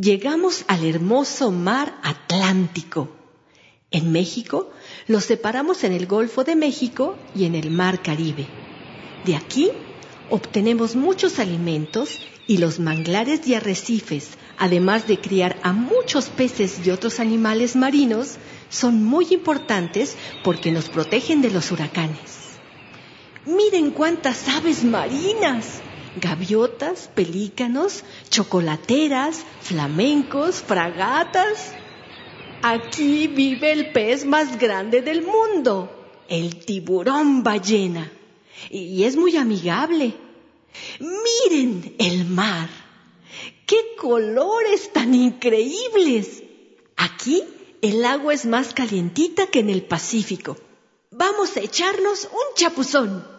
Llegamos al hermoso mar Atlántico. En México los separamos en el Golfo de México y en el Mar Caribe. De aquí obtenemos muchos alimentos y los manglares y arrecifes, además de criar a muchos peces y otros animales marinos, son muy importantes porque nos protegen de los huracanes. Miren cuántas aves marinas, gaviotas, pelícanos, chocolateras, flamencos, fragatas. Aquí vive el pez más grande del mundo, el tiburón ballena, y es muy amigable. Miren el mar. ¡Qué colores tan increíbles! Aquí el agua es más calientita que en el Pacífico. Vamos a echarnos un chapuzón.